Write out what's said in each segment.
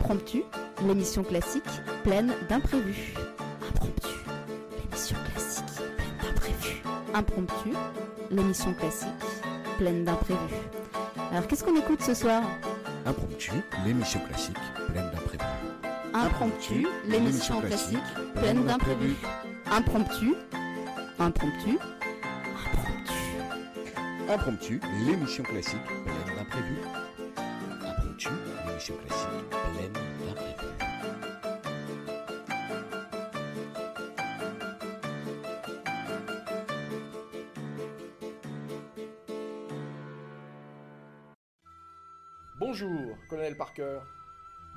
Impromptu, l'émission classique pleine d'imprévus. Impromptu, l'émission classique pleine d'imprévus. Impromptu, l'émission classique pleine d'imprévus. Alors qu'est-ce qu'on écoute ce soir? Impromptu, l'émission classique pleine d'imprévus. Impromptu, l'émission classique pleine d'imprévus. Impromptu, impromptu, impromptu. Impromptu, l'émission classique pleine d'imprévus. Pleine d'imprévus. Bonjour, colonel Parker.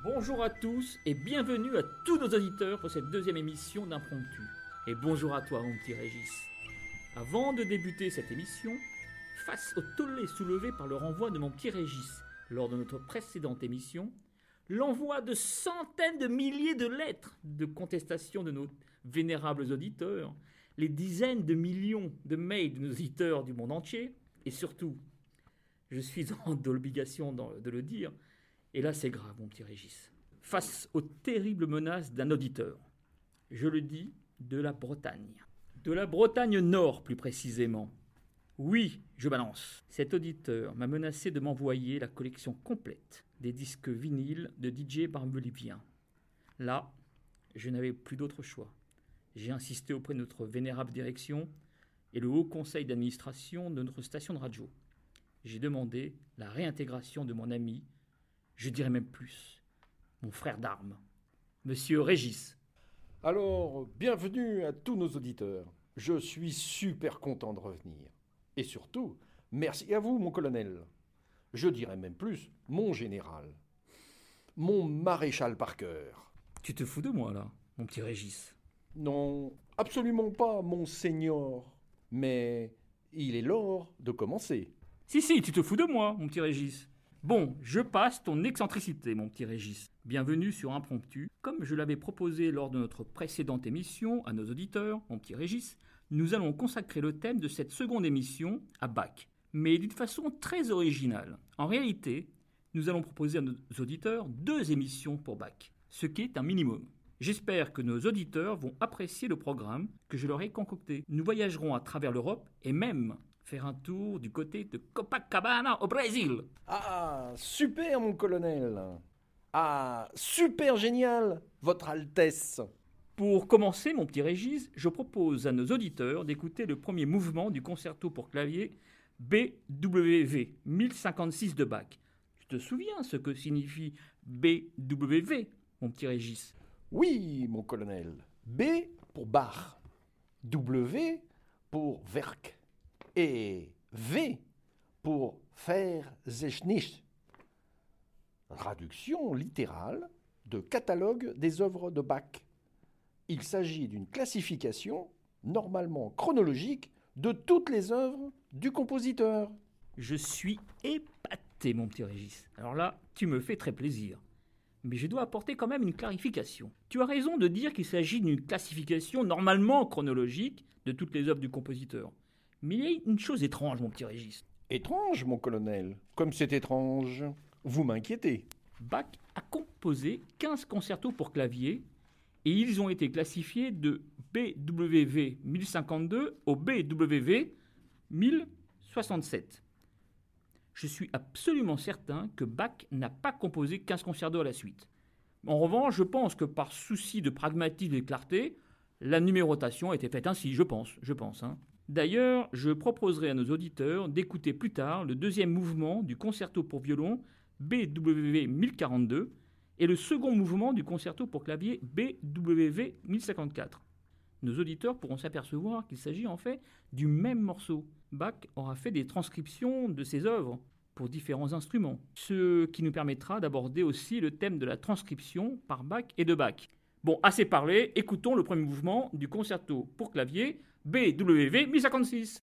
Bonjour à tous et bienvenue à tous nos auditeurs pour cette deuxième émission d'Impromptu. Et bonjour à toi, mon petit Régis. Avant de débuter cette émission, face au tollé soulevé par le renvoi de mon petit Régis lors de notre précédente émission, l'envoi de centaines de milliers de lettres de contestation de nos vénérables auditeurs, les dizaines de millions de mails de nos auditeurs du monde entier, et surtout, je suis en l'obligation d'en- de le dire, et là c'est grave, mon petit Régis, face aux terribles menaces d'un auditeur, je le dis, de la Bretagne. De la Bretagne Nord, plus précisément. Oui, je balance. Cet auditeur m'a menacé de m'envoyer la collection complète des disques vinyles de DJ barbelivien. Là, je n'avais plus d'autre choix. J'ai insisté auprès de notre vénérable direction et le haut conseil d'administration de notre station de radio. J'ai demandé la réintégration de mon ami, je dirais même plus, mon frère d'armes, Monsieur Régis. Alors, bienvenue à tous nos auditeurs. Je suis super content de revenir. Et surtout, merci à vous, mon colonel. Je dirais même plus, mon général. Mon maréchal Parker. Tu te fous de moi là, mon petit Régis Non, absolument pas, mon seigneur. Mais il est l'heure de commencer. Si, si, tu te fous de moi, mon petit Régis. Bon, je passe ton excentricité, mon petit Régis. Bienvenue sur Impromptu. Comme je l'avais proposé lors de notre précédente émission à nos auditeurs, mon petit Régis, nous allons consacrer le thème de cette seconde émission à Bach, mais d'une façon très originale. En réalité, nous allons proposer à nos auditeurs deux émissions pour Bach, ce qui est un minimum. J'espère que nos auditeurs vont apprécier le programme que je leur ai concocté. Nous voyagerons à travers l'Europe et même faire un tour du côté de Copacabana au Brésil. Ah, super, mon colonel. Ah, super génial, Votre Altesse. Pour commencer, mon petit Régis, je propose à nos auditeurs d'écouter le premier mouvement du concerto pour clavier BWV 1056 de Bach. Tu te souviens ce que signifie BWV, mon petit Régis? Oui, mon colonel. B pour bar. W pour Werk. Et V pour Verzeichnis. Traduction littérale de catalogue des œuvres de Bach. Il s'agit d'une classification, normalement chronologique, de toutes les œuvres du compositeur. Je suis épaté, mon petit Régis. Alors là, tu me fais très plaisir. Mais je dois apporter quand même une clarification. Tu as raison de dire qu'il s'agit d'une classification normalement chronologique de toutes les œuvres du compositeur. Mais il y a une chose étrange, mon petit Régis. Étrange, mon colonel. Comme c'est étrange. Vous m'inquiétez. Bach a composé 15 concertos pour clavier et ils ont été classifiés de BWV 1052 au BWV 1067. Je suis absolument certain que Bach n'a pas composé 15 concertos à la suite. En revanche, je pense que par souci de pragmatisme et de clarté, la numérotation a été faite ainsi, je pense, je pense. hein. D'ailleurs, je proposerai à nos auditeurs d'écouter plus tard le deuxième mouvement du concerto pour violon BWV 1042 et le second mouvement du concerto pour clavier BWV 1054. Nos auditeurs pourront s'apercevoir qu'il s'agit en fait du même morceau. Bach aura fait des transcriptions de ses œuvres pour différents instruments, ce qui nous permettra d'aborder aussi le thème de la transcription par Bach et de Bach. Bon, assez parlé, écoutons le premier mouvement du concerto pour clavier BWV 1056.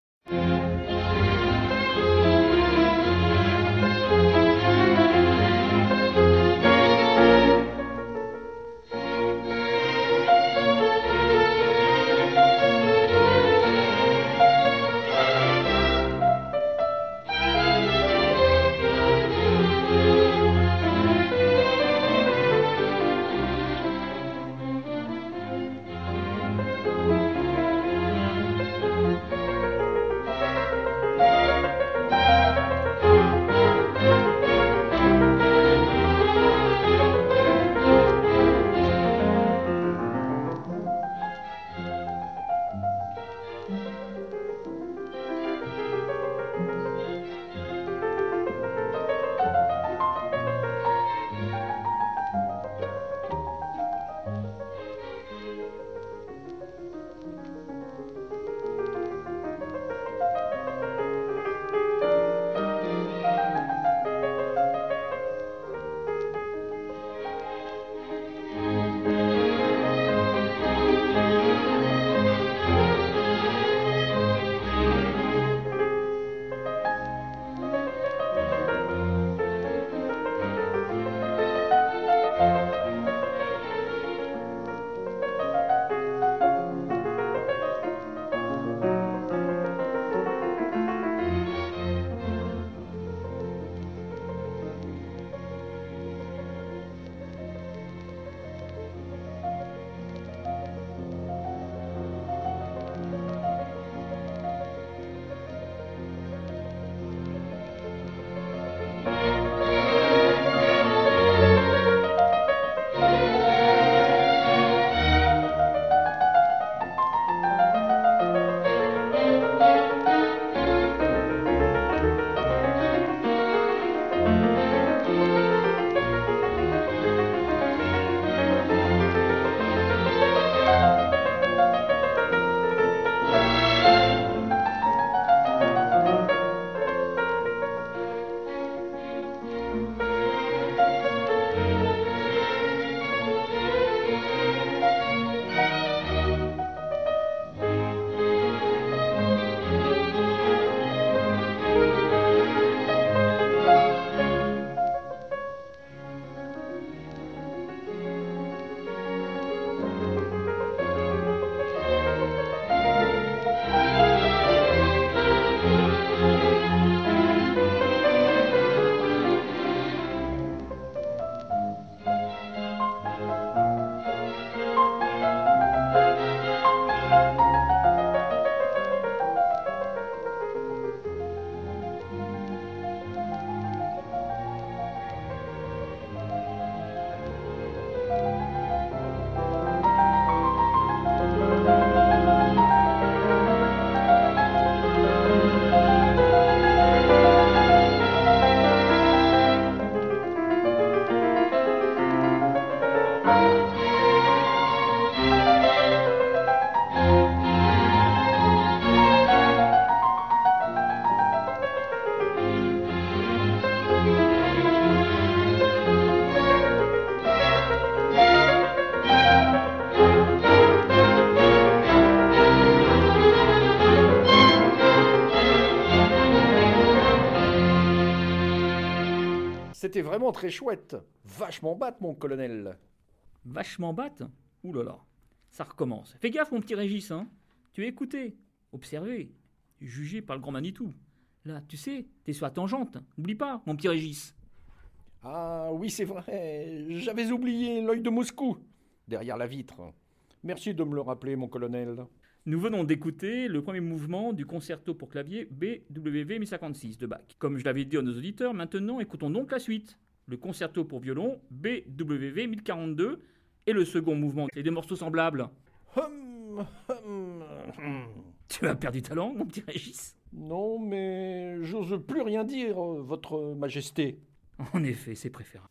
C'était vraiment très chouette. Vachement batte, mon colonel. Vachement batte Ouh là là, ça recommence. Fais gaffe, mon petit Régis, hein. Tu es écouté, observé, jugé par le grand Manitou. Là, tu sais, t'es sur la tangente. N'oublie pas, mon petit Régis. Ah oui, c'est vrai. J'avais oublié l'œil de Moscou, derrière la vitre. Merci de me le rappeler, mon colonel. Nous venons d'écouter le premier mouvement du concerto pour clavier BWV 1056 de Bach. Comme je l'avais dit à nos auditeurs, maintenant écoutons donc la suite. Le concerto pour violon BWV 1042 et le second mouvement et des morceaux semblables. Hum, hum, hum. Tu as perdu ta langue, mon petit Régis? Non, mais j'ose plus rien dire, Votre Majesté. En effet, c'est préférable.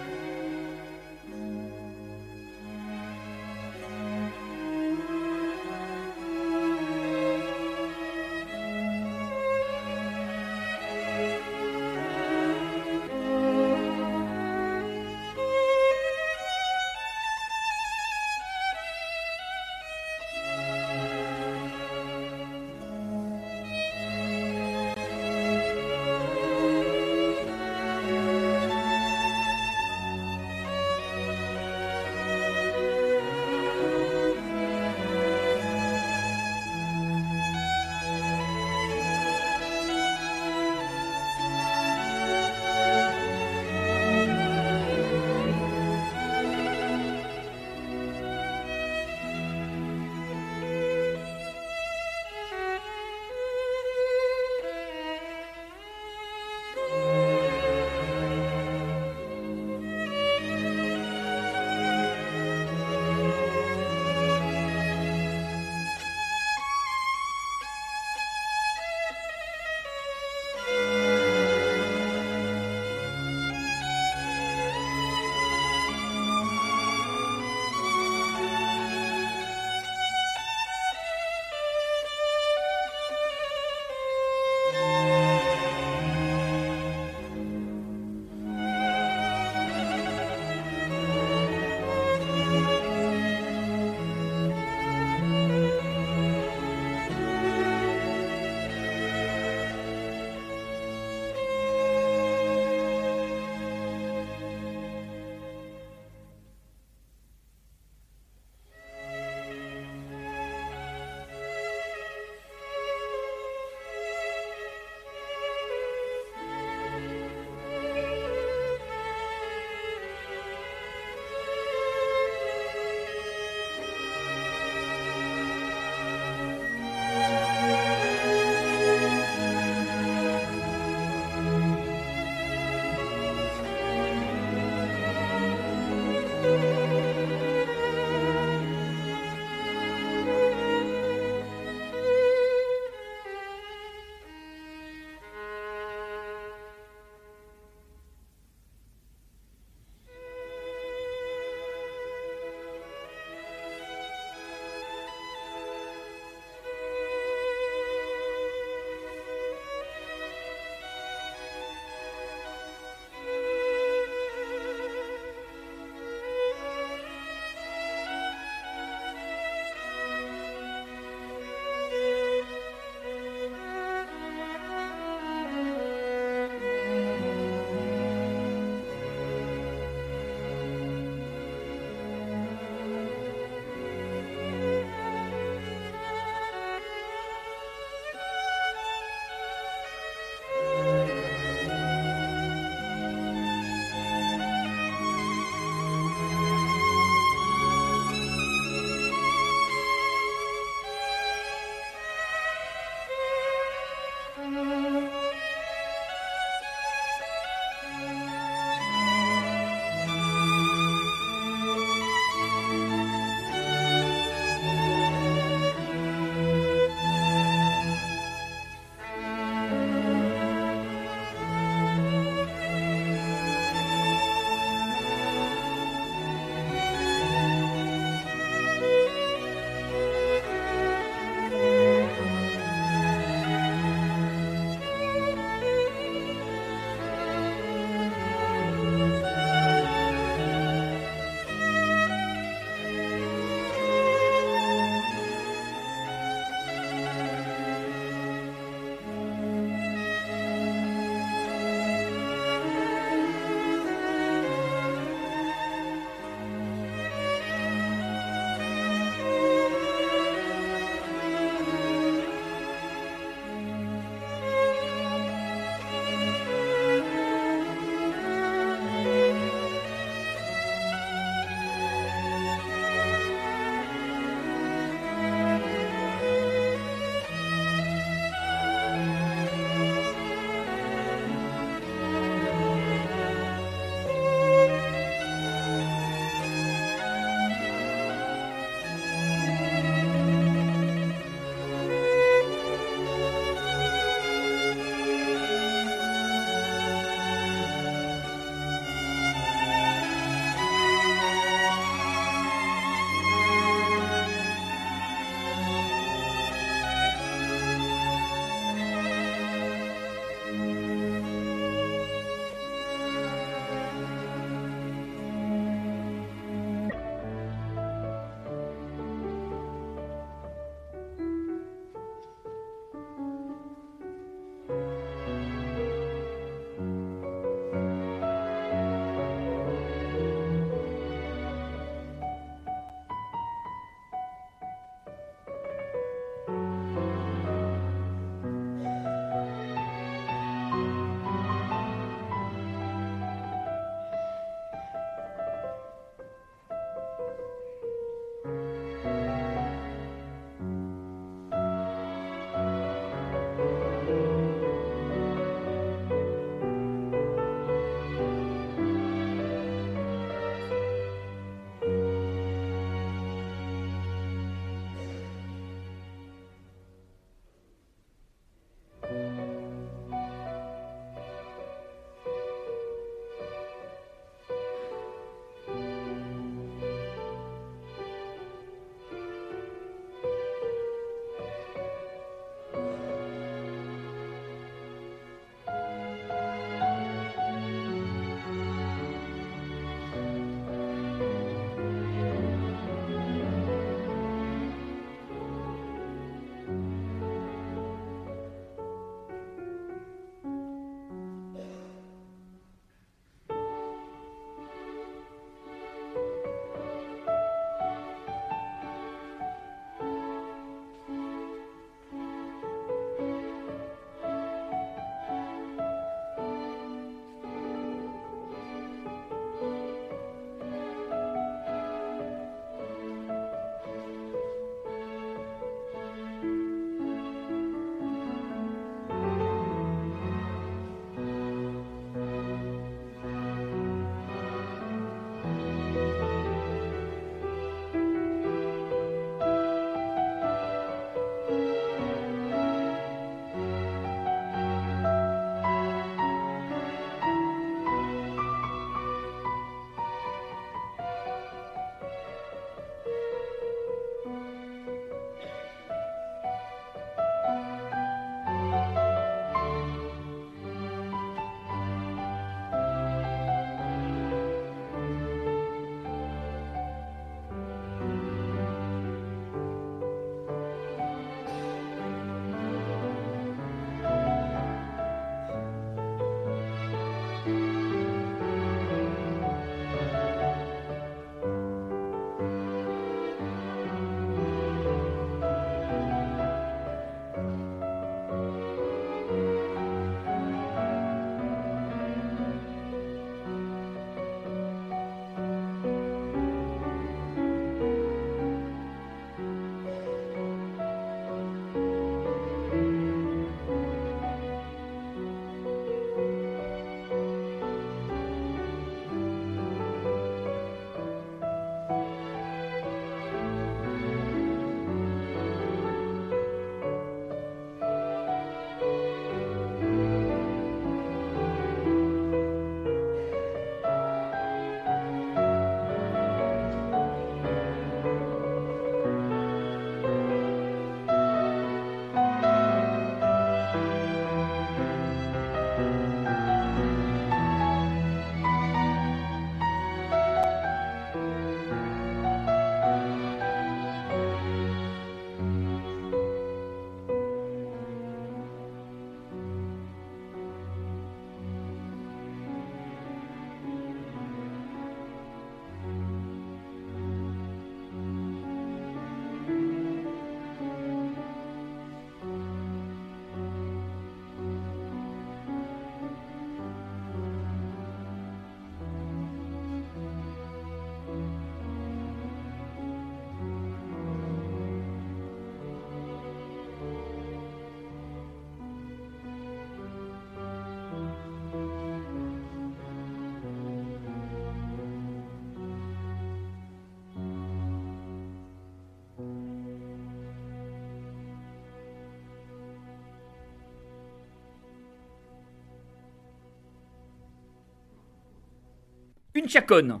Une chaconne.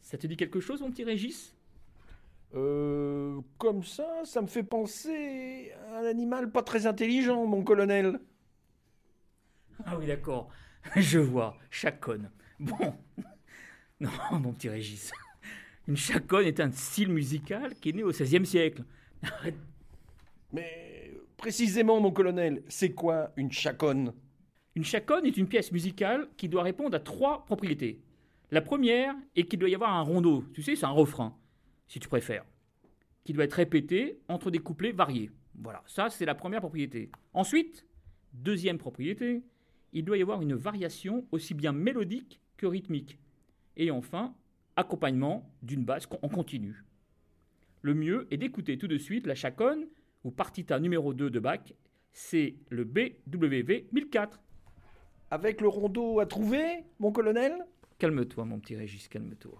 Ça te dit quelque chose, mon petit Régis? Euh, comme ça, ça me fait penser à un animal pas très intelligent, mon colonel. Ah oui, d'accord. Je vois, chaconne. Bon. Non, mon petit Régis. Une chaconne est un style musical qui est né au XVIe siècle. Arrête. Mais précisément, mon colonel, c'est quoi une chaconne Une chaconne est une pièce musicale qui doit répondre à trois propriétés. La première est qu'il doit y avoir un rondeau. Tu sais, c'est un refrain, si tu préfères. Qui doit être répété entre des couplets variés. Voilà, ça c'est la première propriété. Ensuite, deuxième propriété, il doit y avoir une variation aussi bien mélodique que rythmique. Et enfin, accompagnement d'une basse en continu. Le mieux est d'écouter tout de suite la chaconne ou partita numéro 2 de Bach, c'est le BWV 1004. Avec le rondeau à trouver, mon colonel? Calme-toi, mon petit Régis, calme-toi.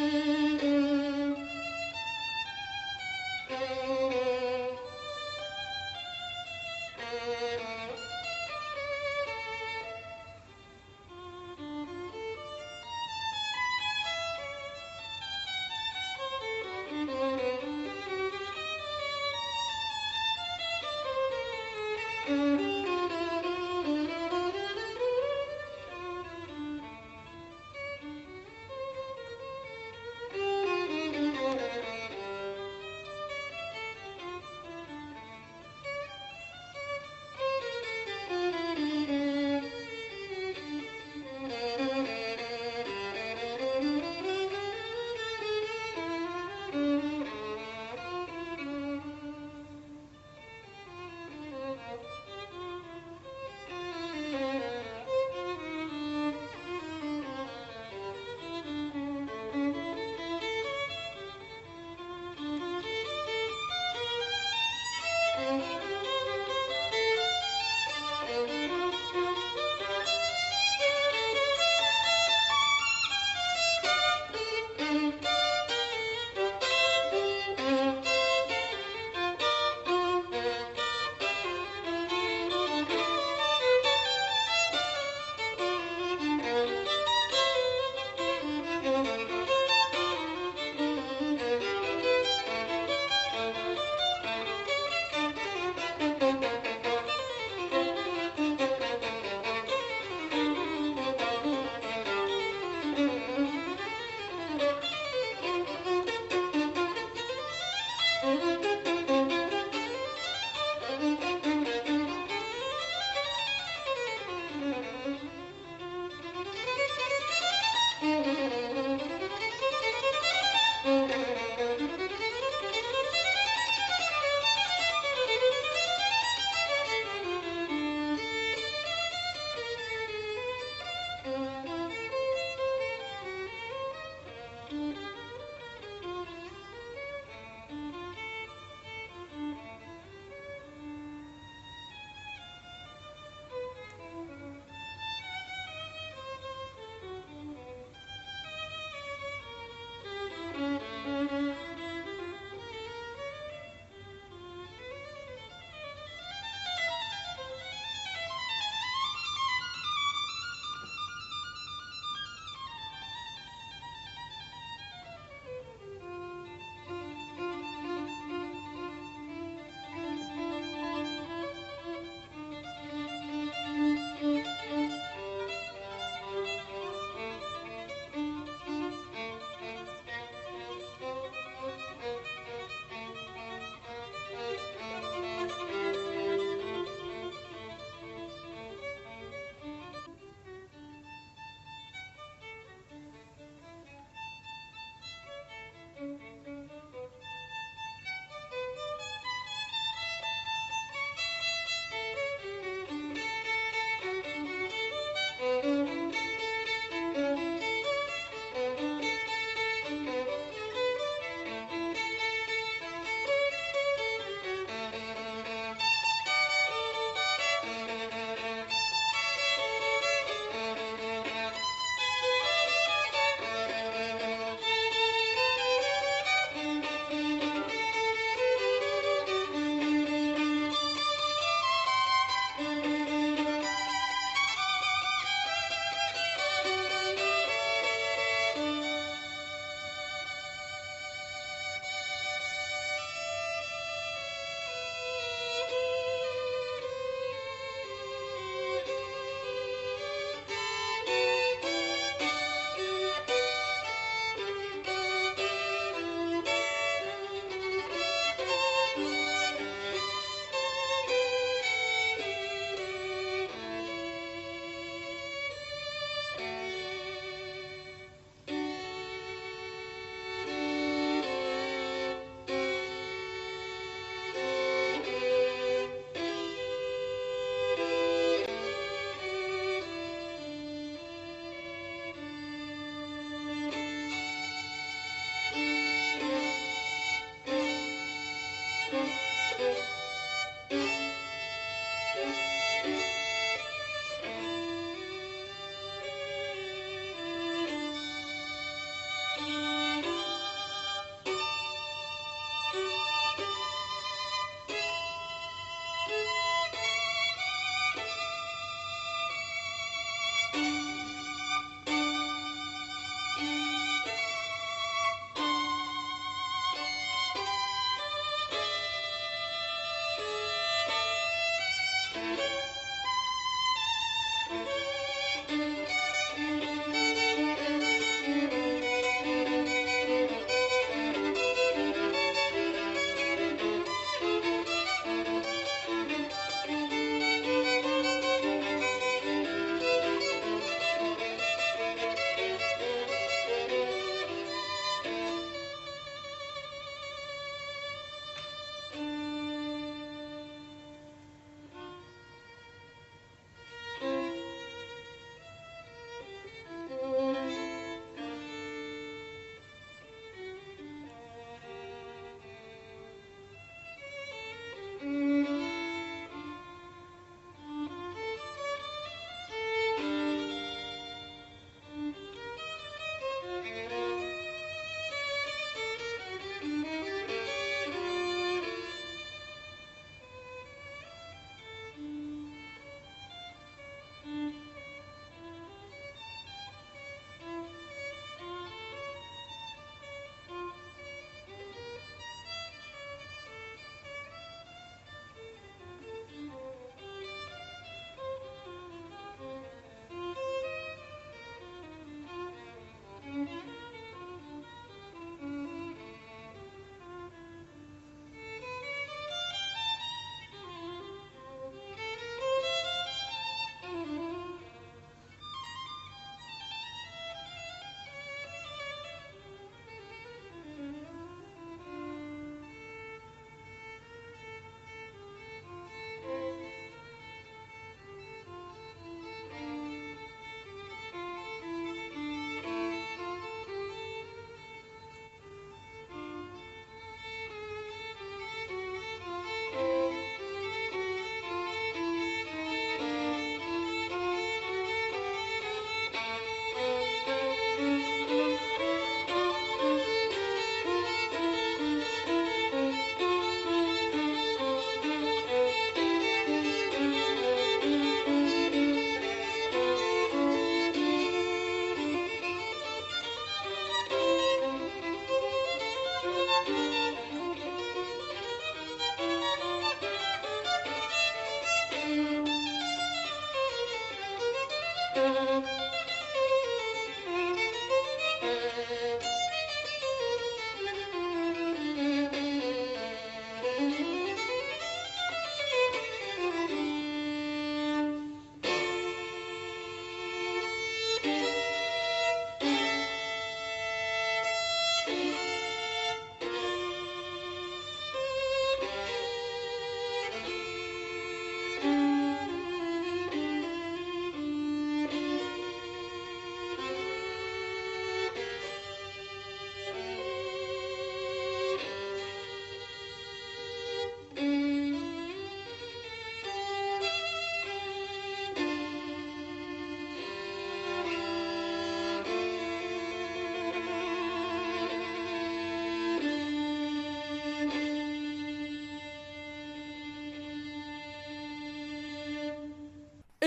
Mm-hmm.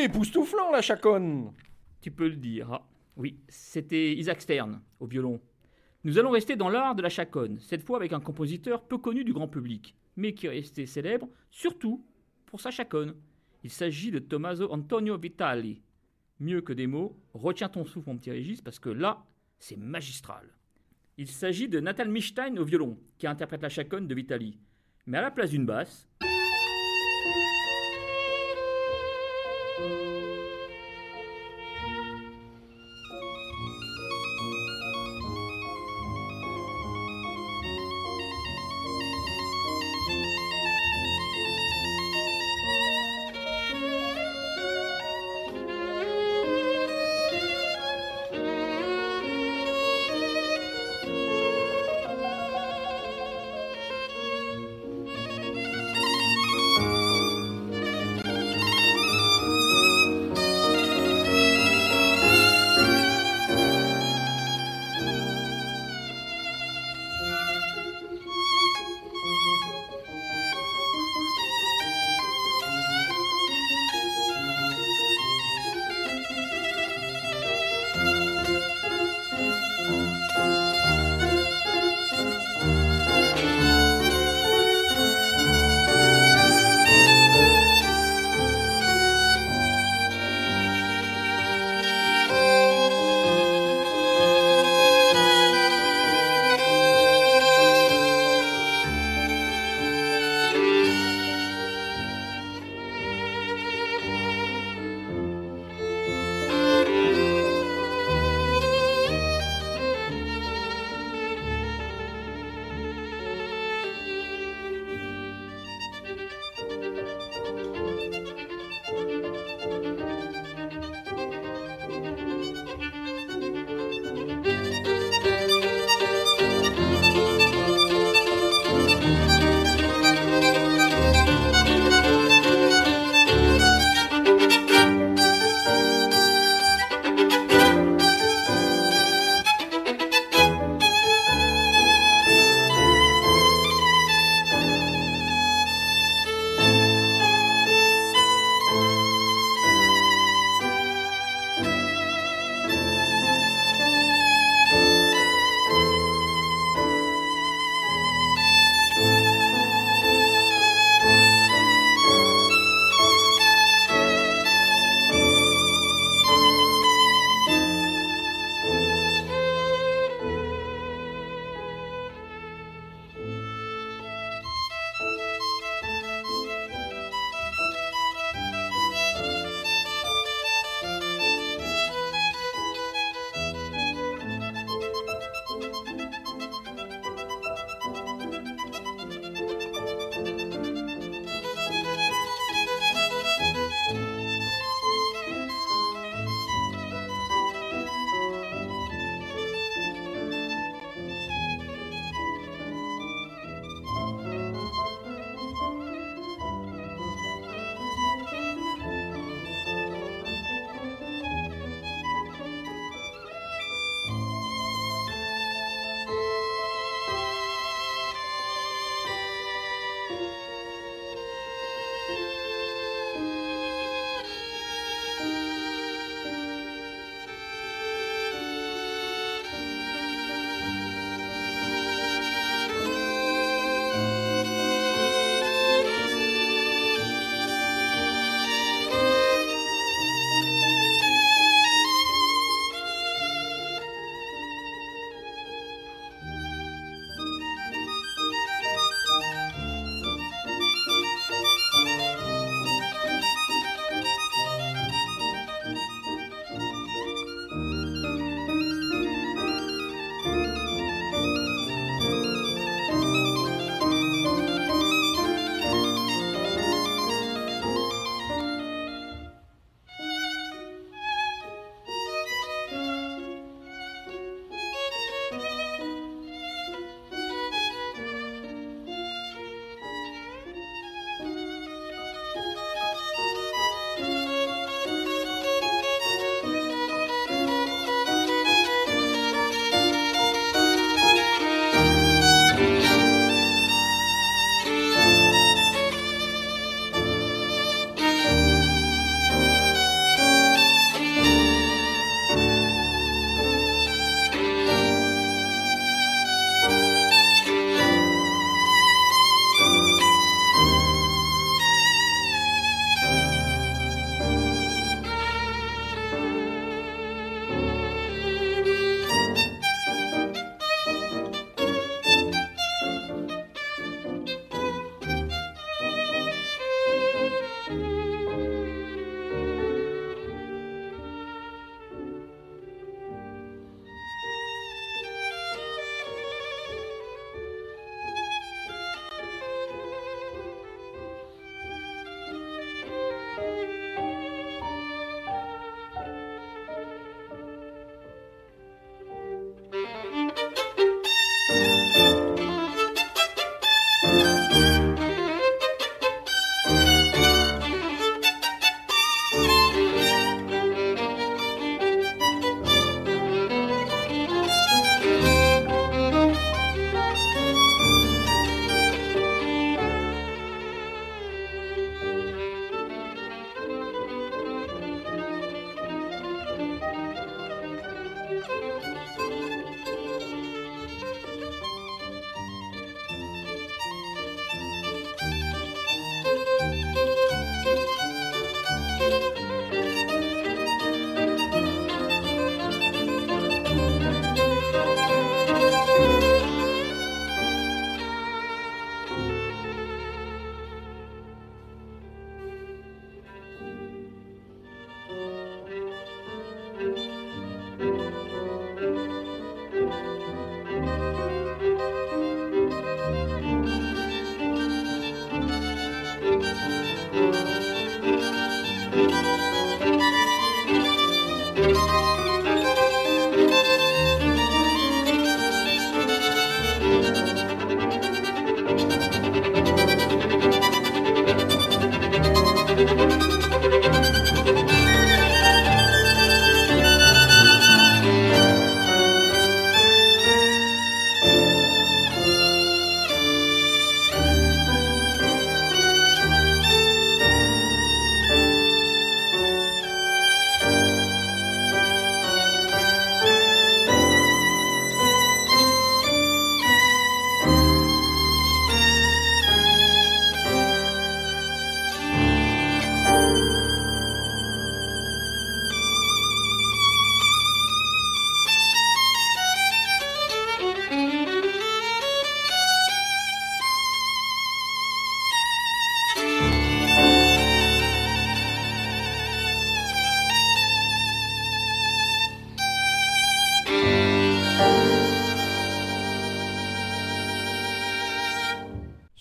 Époustouflant, la chaconne Tu peux le dire. Ah, oui, c'était Isaac Stern au violon. Nous allons rester dans l'art de la chaconne, cette fois avec un compositeur peu connu du grand public, mais qui est resté célèbre surtout pour sa chaconne. Il s'agit de Tommaso Antonio Vitali. Mieux que des mots, retiens ton souffle mon petit Régis, parce que là, c'est magistral. Il s'agit de Natal Mistein au violon, qui interprète la chaconne de Vitali. Mais à la place d'une basse,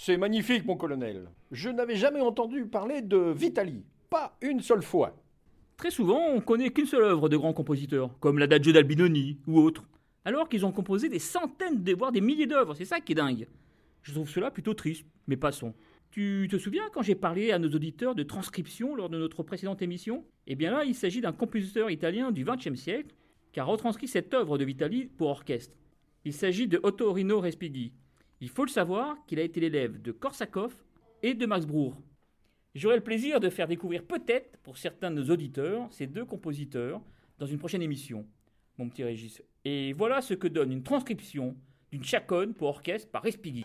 C'est magnifique, mon colonel. Je n'avais jamais entendu parler de Vitali. Pas une seule fois. Très souvent, on connaît qu'une seule œuvre de grands compositeurs, comme l'Adagio d'Albinoni ou autres, alors qu'ils ont composé des centaines, voire des milliers d'œuvres. C'est ça qui est dingue. Je trouve cela plutôt triste, mais passons. Tu te souviens quand j'ai parlé à nos auditeurs de transcription lors de notre précédente émission? Eh bien là, il s'agit d'un compositeur italien du XXe siècle qui a retranscrit cette œuvre de Vitali pour orchestre. Il s'agit de Ottorino Respighi, il faut le savoir qu'il a été l'élève de Korsakov et de Max Bruch. J'aurai le plaisir de faire découvrir peut-être pour certains de nos auditeurs ces deux compositeurs dans une prochaine émission, mon petit Régis. Et voilà ce que donne une transcription d'une chaconne pour orchestre par Respighi.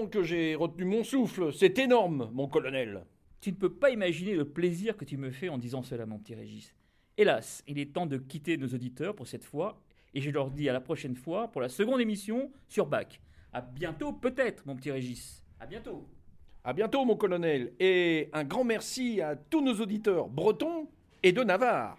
Heureusement que j'ai retenu mon souffle. C'est énorme, mon colonel. Tu ne peux pas imaginer le plaisir que tu me fais en disant cela, mon petit Régis. Hélas, il est temps de quitter nos auditeurs pour cette fois, et je leur dis à la prochaine fois pour la seconde émission sur Bac. À bientôt, peut-être, mon petit Régis. À bientôt. À bientôt, mon colonel. Et un grand merci à tous nos auditeurs bretons et de Navarre.